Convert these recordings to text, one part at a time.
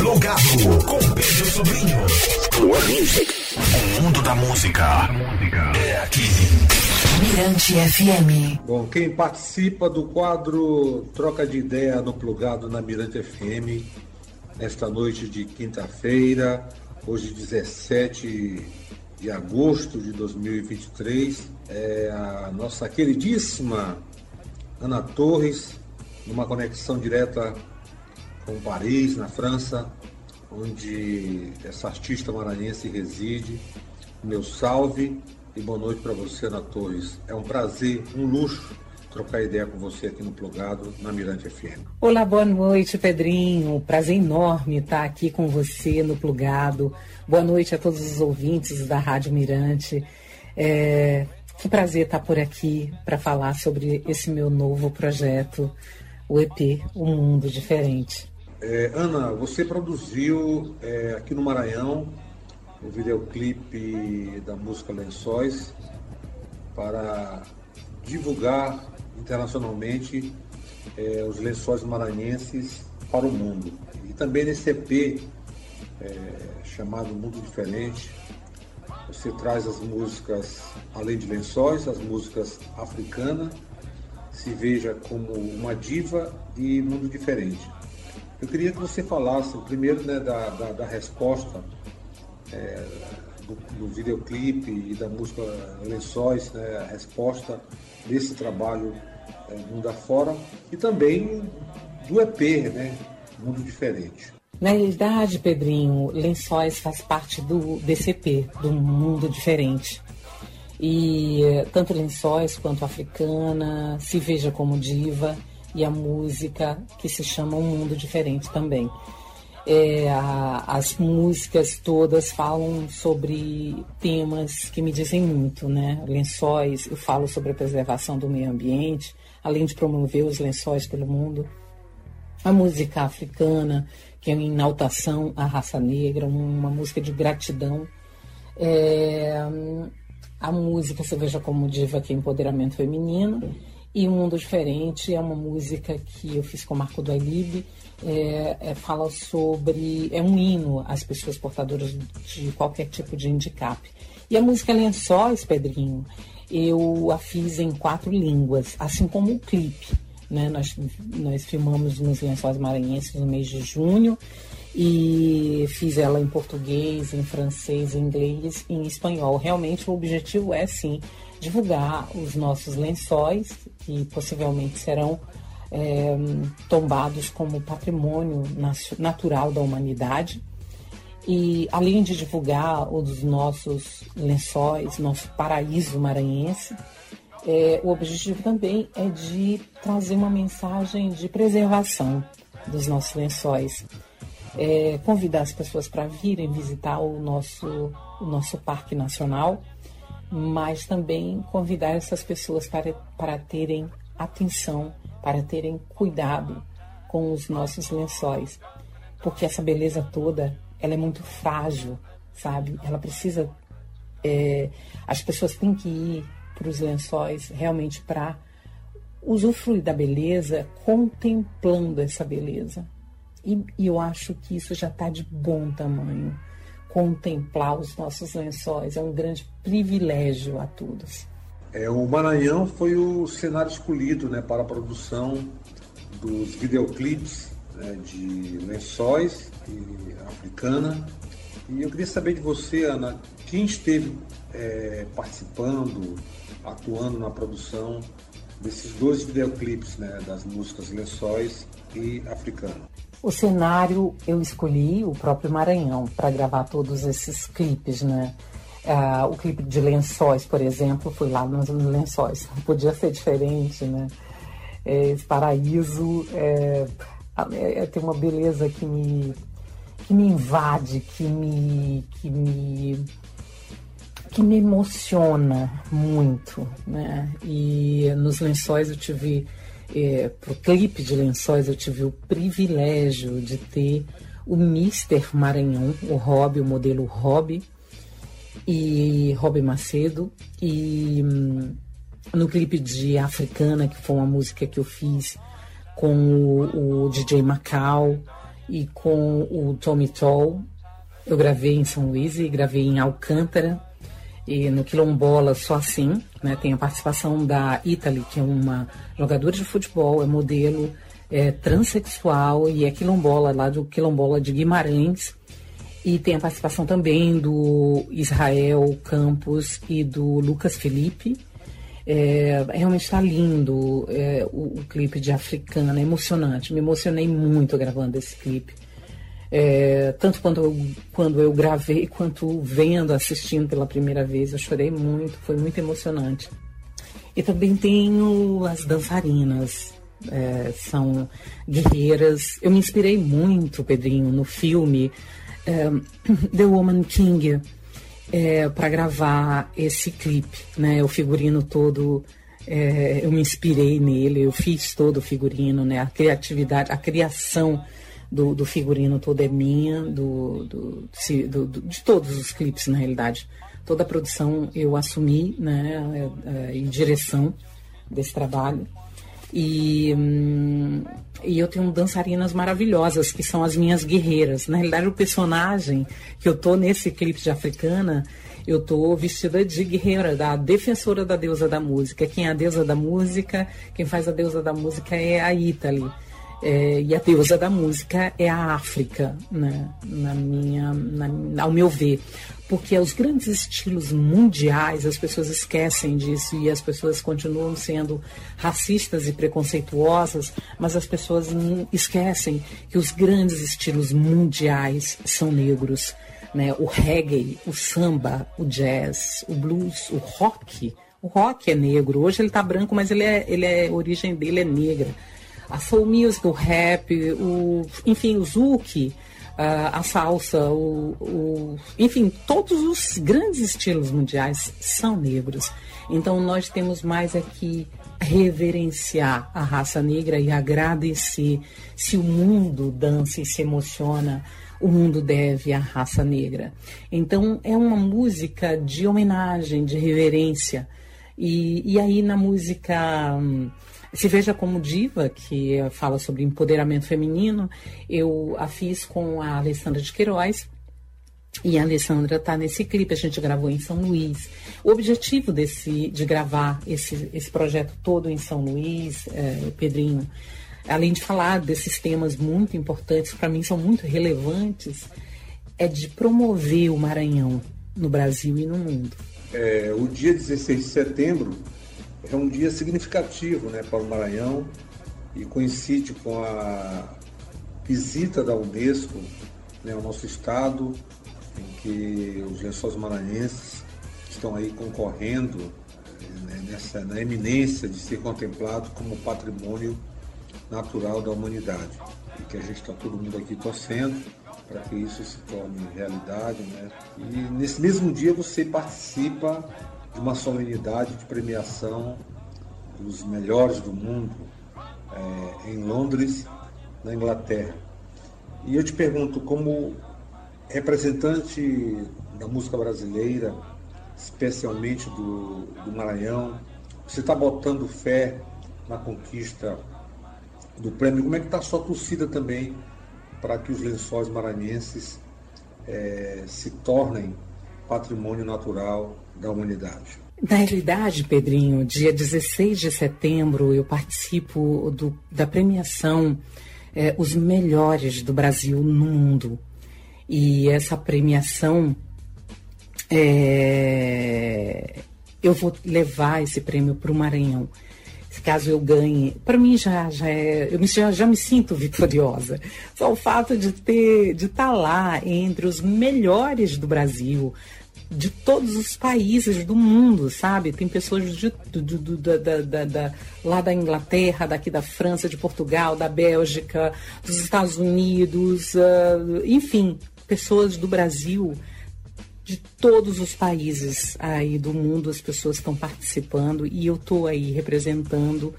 Plugado com Pedro Sobrinho. O mundo da música é aqui. Mirante FM. Bom, quem participa do quadro Troca de Ideia no Plugado na Mirante FM, nesta noite de quinta-feira, hoje 17 de agosto de 2023, é a nossa queridíssima Ana Torres, numa conexão direta com Paris, na França, onde essa artista maranhense reside. Meu salve e boa noite para você, Ana Torres. É um prazer, um luxo trocar ideia com você aqui no Plugado, na Mirante FM. Olá, boa noite, Pedrinho. Prazer enorme estar aqui com você no Plugado. Boa noite a todos os ouvintes da Rádio Mirante. É, que prazer estar por aqui para falar sobre esse meu novo projeto, o EP, O Mundo Diferente. É, Ana, você produziu é, aqui no Maranhão o videoclipe da música Lençóis para divulgar internacionalmente é, os lençóis maranhenses para o mundo. E também nesse EP é, chamado Mundo Diferente, você traz as músicas, além de lençóis, as músicas africanas, se veja como uma diva e mundo diferente. Eu queria que você falasse primeiro né, da, da, da resposta é, do, do, videoclipe e da música Lençóis, né, a resposta desse trabalho é, Mundo Afora e também do EP, né, Mundo Diferente. Na realidade, Pedrinho, Lençóis faz parte do DCP, do Mundo Diferente. E tanto Lençóis quanto Africana, Se Veja Como Diva e a música que se chama Um Mundo Diferente também. É, a, as músicas todas falam sobre temas que me dizem muito, né? Lençóis, eu falo sobre a preservação do meio ambiente, além de promover os lençóis pelo mundo. A música africana, que é uma inaltação à raça negra, uma música de gratidão. É, a música Você Veja Como Diva, que é empoderamento feminino. E Um Mundo Diferente é uma música que eu fiz com o Marco do. É, é, fala sobre. É um hino às pessoas portadoras de qualquer tipo de handicap. E a música Lençóis, Pedrinho, eu a fiz em quatro línguas, assim como o clipe. Né? Nós, nós filmamos nos Lençóis Maranhenses no mês de junho e fiz ela em português, em francês, em inglês e em espanhol. Realmente o objetivo é sim divulgar os nossos lençóis, que possivelmente serão é, tombados como patrimônio natural da humanidade. E além de divulgar os nossos lençóis, nosso paraíso maranhense, é, o objetivo também é de trazer uma mensagem de preservação dos nossos lençóis. É, convidar as pessoas para virem visitar o nosso, o nosso Parque Nacional, mas também convidar essas pessoas para, para terem atenção, para terem cuidado com os nossos lençóis. Porque essa beleza toda, ela é muito frágil, sabe? Ela precisa... É, as pessoas têm que ir para os lençóis realmente para usufruir da beleza, contemplando essa beleza. E, e eu acho que isso já está de bom tamanho. Contemplar os nossos lençóis é um grande privilégio a todos. É, o Maranhão foi o cenário escolhido né, para a produção dos videoclipes né, de lençóis e africana. E eu queria saber de você, Ana, quem esteve é, participando, atuando na produção desses dois videoclipes, né, das músicas Lençóis e Africano. O cenário eu escolhi o próprio Maranhão para gravar todos esses clipes, né? Ah, o clipe de Lençóis, por exemplo, foi lá nos Lençóis. Podia ser diferente, né? É, esse paraíso é, é, é, tem uma beleza que me, que me invade, que me, que me que me emociona muito, né? E nos lençóis eu tive, é, pro clipe de lençóis eu tive o privilégio de ter o Mister Maranhão, o Rob, o modelo Rob, e Rob Macedo, e hum, no clipe de Africana, que foi uma música que eu fiz com o, o DJ Macau, e com o Tommy Toll. Eu gravei em São Luís e gravei em Alcântara e no Quilombola só assim, né? Tem a participação da Italy, que é uma jogadora de futebol, é modelo, é transexual e é quilombola lá do Quilombola de Guimarães. E tem a participação também do Israel Campos e do Lucas Felipe. É, realmente está lindo é, o, o, clipe de Africana, é emocionante. Me emocionei muito gravando esse clipe. É, tanto quando eu, quando eu gravei, quanto vendo, assistindo pela primeira vez. Eu chorei muito, foi muito emocionante. E também tenho as dançarinas, é, são guerreiras. Eu me inspirei muito, Pedrinho, no filme é, The Woman King é, para gravar esse clipe, né? O figurino todo, é, eu me inspirei nele, eu fiz todo o figurino, né? A criatividade, a criação do, do figurino todo é minha, do, do, do, de todos os clipes, na realidade. Toda a produção eu assumi, né? É, é, em direção desse trabalho. E, hum, e eu tenho dançarinas maravilhosas, que são as minhas guerreiras. Na realidade, o personagem que eu tô nesse clipe de Africana, eu tô vestida de guerreira, da defensora da deusa da música. Quem é a deusa da música, quem faz a deusa da música é a Italy. É, e a deusa da música é a África, né? na minha, na, ao meu ver. Porque os grandes estilos mundiais, as pessoas esquecem disso e as pessoas continuam sendo racistas e preconceituosas, mas as pessoas esquecem que os grandes estilos mundiais são negros. Né? O reggae, o samba, o jazz, o blues, o rock. O rock é negro. Hoje ele está branco, mas ele é, ele é, a origem dele é negra a soul music, o rap, o, enfim, o zouk, a salsa, o, o, enfim, todos os grandes estilos mundiais são negros. Então nós temos mais aqui reverenciar a raça negra e agradecer. Se o mundo dança e se emociona, o mundo deve à raça negra. Então é uma música de homenagem, de reverência. E, e aí na música. Se Veja Como Diva, que fala sobre empoderamento feminino, eu a fiz com a Alessandra de Queiroz, e a Alessandra está nesse clipe, a gente gravou em São Luís. O objetivo desse, de gravar esse, esse projeto todo em São Luís, é, Pedrinho, além de falar desses temas muito importantes, para mim são muito relevantes, é de promover o Maranhão no Brasil e no mundo. É, o dia 16 de setembro é um dia significativo né, para o Maranhão e coincide com a visita da Unesco né, ao nosso estado, em que os lençóis maranhenses estão aí concorrendo né, nessa, na eminência de ser contemplado como patrimônio natural da humanidade. E que a gente está todo mundo aqui torcendo para que isso se torne realidade. Né? E nesse mesmo dia você participa de uma solenidade de premiação dos melhores do mundo é, em Londres, na Inglaterra. E eu te pergunto, como representante da música brasileira, especialmente do, do Maranhão, você está botando fé na conquista do prêmio? Como é que está a sua torcida também para que os lençóis maranhenses é, se tornem patrimônio natural da humanidade. Na realidade, Pedrinho, dia 16 de setembro eu participo do, da premiação é, Os Melhores do Brasil no Mundo. E essa premiação, é, eu vou levar esse prêmio para o Maranhão. Caso eu ganhe, para mim já, já é, eu me, já, já me sinto vitoriosa. Só o fato de ter, de estar tá lá entre os melhores do Brasil, de todos os países do mundo, sabe? Tem pessoas de, da, da, da, lá da Inglaterra, daqui da França, de Portugal, da Bélgica, dos Estados Unidos, uh, enfim, pessoas do Brasil, de todos os países aí do mundo, as pessoas estão participando e eu estou aí representando.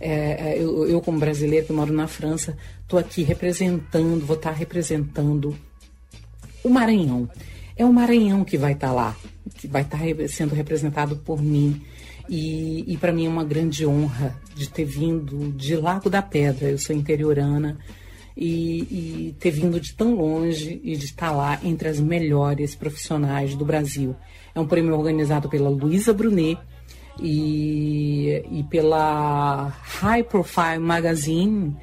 É, eu, eu, como brasileira que moro na França, estou aqui representando, vou estar tá representando o Maranhão é o Maranhão que vai estar tá lá, que vai estar tá sendo representado por mim. E, e para mim é uma grande honra de ter vindo de Lago da Pedra. Eu sou interiorana e, e ter vindo de tão longe e de estar lá entre as melhores profissionais do Brasil. É um prêmio organizado pela Luísa Brunet e, e pela High Profile Magazine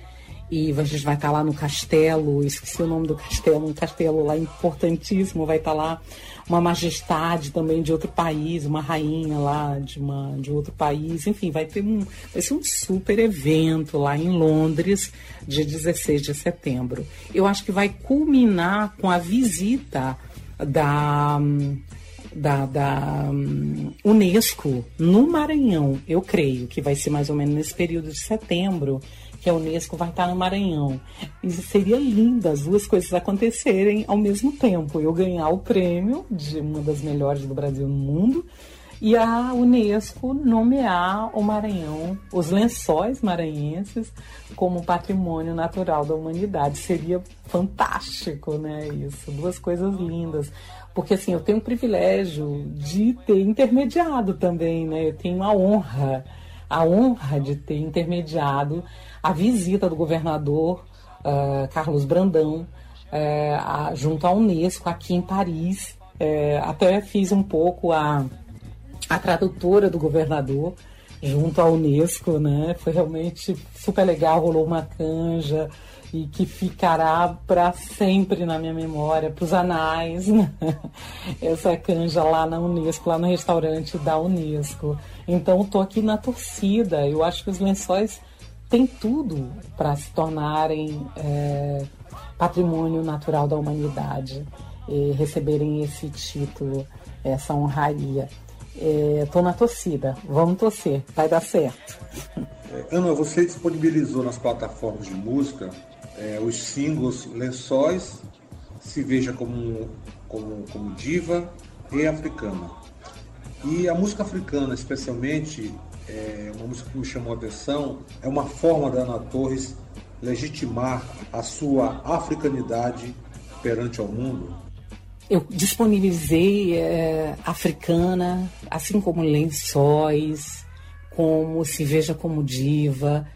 e a gente vai estar lá no castelo, esqueci o nome do castelo, um castelo lá importantíssimo, vai estar lá uma majestade também de outro país, uma rainha lá de, uma, de outro país, enfim, vai ter um, vai ser um super evento lá em Londres, dia 16 de setembro. Eu acho que vai culminar com a visita da da, da um, Unesco no Maranhão, eu creio que vai ser mais ou menos nesse período de setembro, que a Unesco vai estar no Maranhão. E seria lindo as duas coisas acontecerem ao mesmo tempo. Eu ganhar o prêmio de uma das melhores do Brasil no mundo e a Unesco nomear o Maranhão, os lençóis maranhenses, como patrimônio natural da humanidade. Seria fantástico, né? Isso, duas coisas lindas. Porque assim, eu tenho o privilégio de ter intermediado também, né? Eu tenho a honra, a honra de ter intermediado a visita do governador uh, Carlos Brandão uh, a, junto à Unesco aqui em Paris. Uh, até fiz um pouco a, a tradutora do governador junto à Unesco, né? Foi realmente super legal, rolou uma canja e que ficará para sempre na minha memória, para os anais, né? essa canja lá na Unesco, lá no restaurante da Unesco. Então, estou aqui na torcida. Eu acho que os lençóis tem tudo para se tornarem é, patrimônio natural da humanidade e receberem esse título, essa honraria. Estou é, na torcida, vamos torcer, vai dar certo. É, Ana, você disponibilizou nas plataformas de música é, os singles Lençóis, Se Veja como, como, como Diva e Africana. E a música africana, especialmente, é uma música que me chamou a atenção, é uma forma da Ana Torres legitimar a sua africanidade perante ao mundo? Eu disponibilizei é, africana, assim como lençóis, como se veja como diva.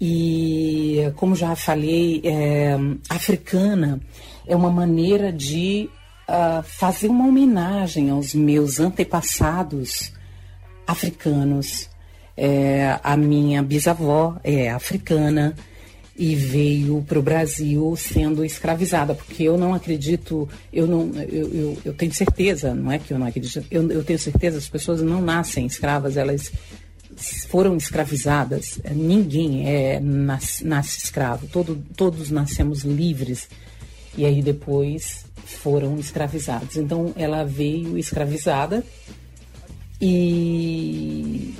E, como já falei, é, africana é uma maneira de uh, fazer uma homenagem aos meus antepassados africanos. É, a minha bisavó é africana e veio para o Brasil sendo escravizada, porque eu não acredito, eu não, eu, eu, eu, tenho certeza, não é que eu não acredito, eu, eu tenho certeza, as pessoas não nascem escravas, elas foram escravizadas. Ninguém é nasce, nasce escravo, Todo, todos nascemos livres e aí depois foram escravizados. Então ela veio escravizada e,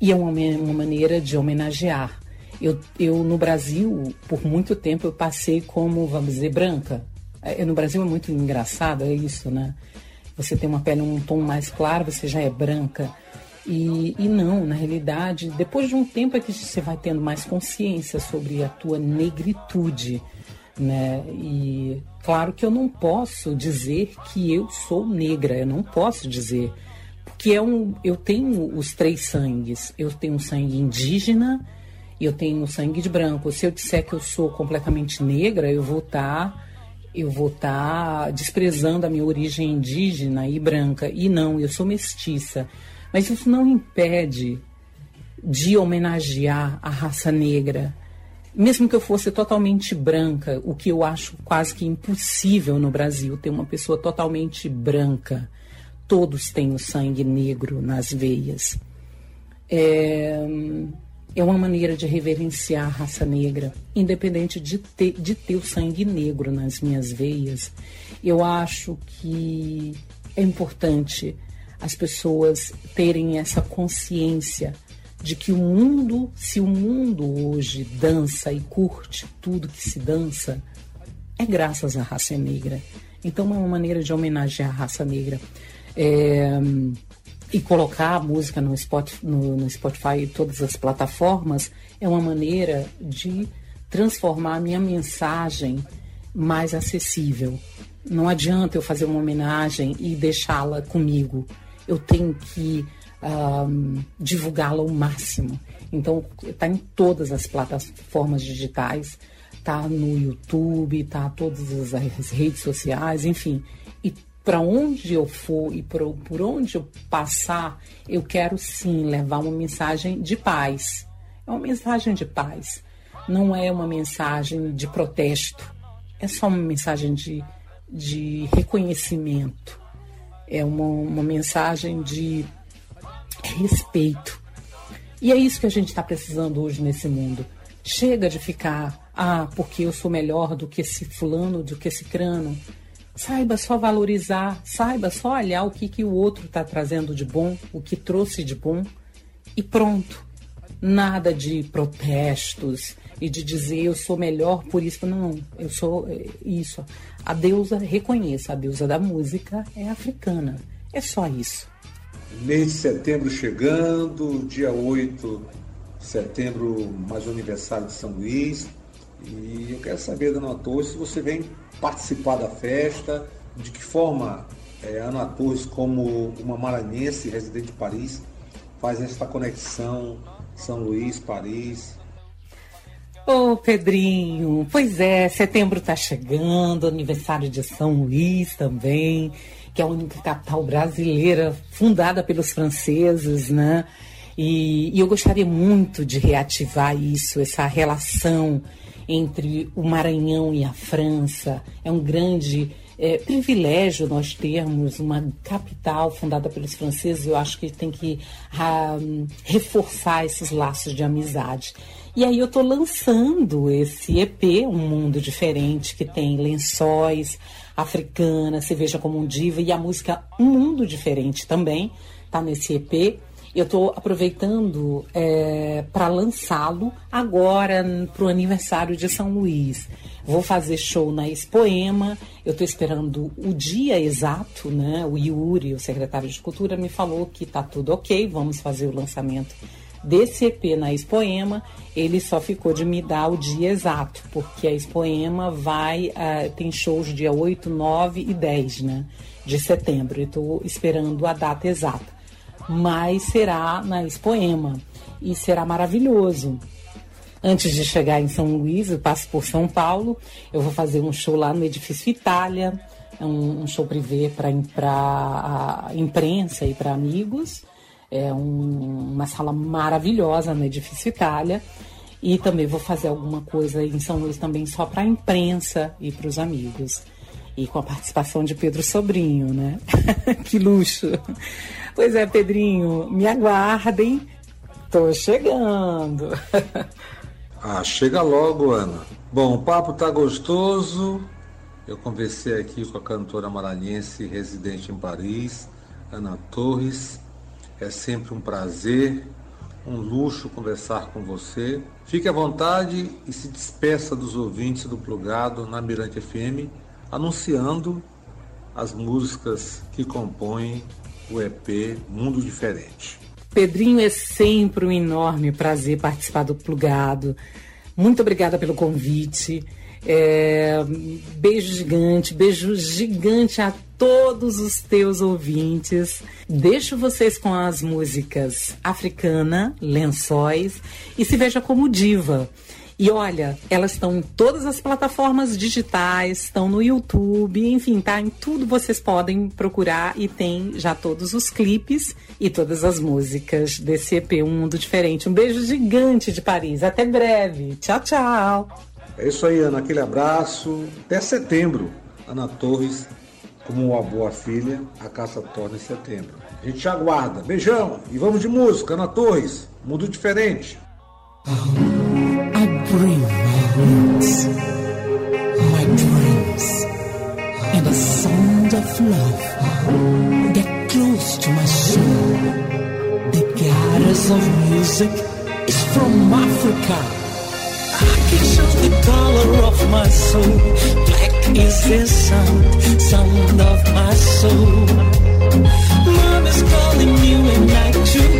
e é uma, uma maneira de homenagear. Eu, eu, no Brasil, por muito tempo, eu passei como, vamos dizer, branca. É, no Brasil é muito engraçado, é isso, né? Você tem uma pele um tom mais claro, você já é branca. E, e não, na realidade, depois de um tempo é que você vai tendo mais consciência sobre a tua negritude, né? E claro que eu não posso dizer que eu sou negra, eu não posso dizer que é um. Eu tenho os três sangues. Eu tenho sangue indígena e eu tenho sangue de branco. Se eu disser que eu sou completamente negra, eu vou estar. Tá, eu vou estar tá desprezando a minha origem indígena e branca. E não, eu sou mestiça. Mas isso não impede de homenagear a raça negra. Mesmo que eu fosse totalmente branca, o que eu acho quase que impossível no Brasil, ter uma pessoa totalmente branca todos têm o sangue negro nas veias. É, é uma maneira de reverenciar a raça negra, independente de ter, de ter o sangue negro nas minhas veias. Eu acho que é importante as pessoas terem essa consciência de que o mundo, se o mundo hoje dança e curte tudo que se dança, é graças à raça negra. Então é uma maneira de homenagear a raça negra. É, e colocar a música no Spotify, no, no Spotify e todas as plataformas é uma maneira de transformar a minha mensagem mais acessível. Não adianta eu fazer uma homenagem e deixá-la comigo. Eu tenho que um, divulgá-la ao máximo. Então, está em todas as plataformas digitais, tá no YouTube, tá todas as redes sociais, enfim. E para onde eu for e por, por onde eu passar, eu quero sim levar uma mensagem de paz. É uma mensagem de paz. Não é uma mensagem de protesto. É só uma mensagem de, de reconhecimento. É uma, uma mensagem de respeito. E é isso que a gente está precisando hoje nesse mundo. Chega de ficar, ah, porque eu sou melhor do que esse fulano, do que esse crano. Saiba só valorizar, saiba só olhar o que, que o outro está trazendo de bom, o que trouxe de bom, e pronto. Nada de protestos e de dizer eu sou melhor por isso. Não, eu sou é, isso. A deusa, reconheça, a deusa da música é africana. É só isso. Mês de setembro chegando, dia 8 de setembro, mais o aniversário de São Luís. E eu quero saber, Ana Torres, se você vem participar da festa, de que forma é, Ana Torres, como uma maranhense residente de Paris, faz essa conexão São Luís, Paris. Ô oh, Pedrinho, pois é, setembro está chegando, aniversário de São Luís também, que é a única capital brasileira fundada pelos franceses, né? E, e eu gostaria muito de reativar isso, essa relação entre o Maranhão e a França. É um grande é, privilégio nós termos uma capital fundada pelos franceses. Eu acho que tem que ah, reforçar esses laços de amizade. E aí eu estou lançando esse EP, Um Mundo Diferente, que tem lençóis, africana, se veja como um diva, e a música Um Mundo Diferente também está nesse EP. Eu estou aproveitando é, para lançá-lo agora para o aniversário de São Luís. Vou fazer show na Expoema. Eu estou esperando o dia exato, né? O Yuri, o secretário de Cultura, me falou que está tudo ok. Vamos fazer o lançamento desse EP na Expoema. Ele só ficou de me dar o dia exato, porque a Expoema vai. Uh, tem shows dia 8, 9 e 10, né? De setembro. Estou esperando a data exata mas será na Expoema e será maravilhoso. Antes de chegar em São Luís, eu passo por São Paulo, eu vou fazer um show lá no Edifício Itália, é um, um show privê para a imprensa e para amigos. É um, uma sala maravilhosa no Edifício Itália. E também vou fazer alguma coisa em São Luís também só para a imprensa e para os amigos. E com a participação de Pedro Sobrinho, né? que luxo! Pois é, Pedrinho, me aguardem. Tô chegando. ah, chega logo, Ana. Bom, o papo tá gostoso. Eu conversei aqui com a cantora maranhense residente em Paris, Ana Torres. É sempre um prazer, um luxo conversar com você. Fique à vontade e se despeça dos ouvintes do Plugado na Mirante FM, anunciando as músicas que compõem o EP Mundo Diferente. Pedrinho, é sempre um enorme prazer participar do Plugado. Muito obrigada pelo convite. É, beijo gigante, beijo gigante a todos os teus ouvintes. Deixo vocês com as músicas Africana, Lençóis e Se Veja Como Diva. E olha, elas estão em todas as plataformas digitais, estão no YouTube, enfim, tá em tudo vocês podem procurar e tem já todos os clipes e todas as músicas desse EP Um Mundo Diferente. Um beijo gigante de Paris. Até breve. Tchau, tchau. É isso aí, Ana. Aquele abraço. Até setembro. Ana Torres, como uma boa filha, a caça torna em setembro. A gente aguarda. Beijão. E vamos de música. Ana Torres, Mundo Diferente. I bring my roots, my dreams, and a sound of love. Close to my soul. The goddess of music is from Africa. The color of my soul. Black is the sound, sound of my soul. Mom is calling you and I to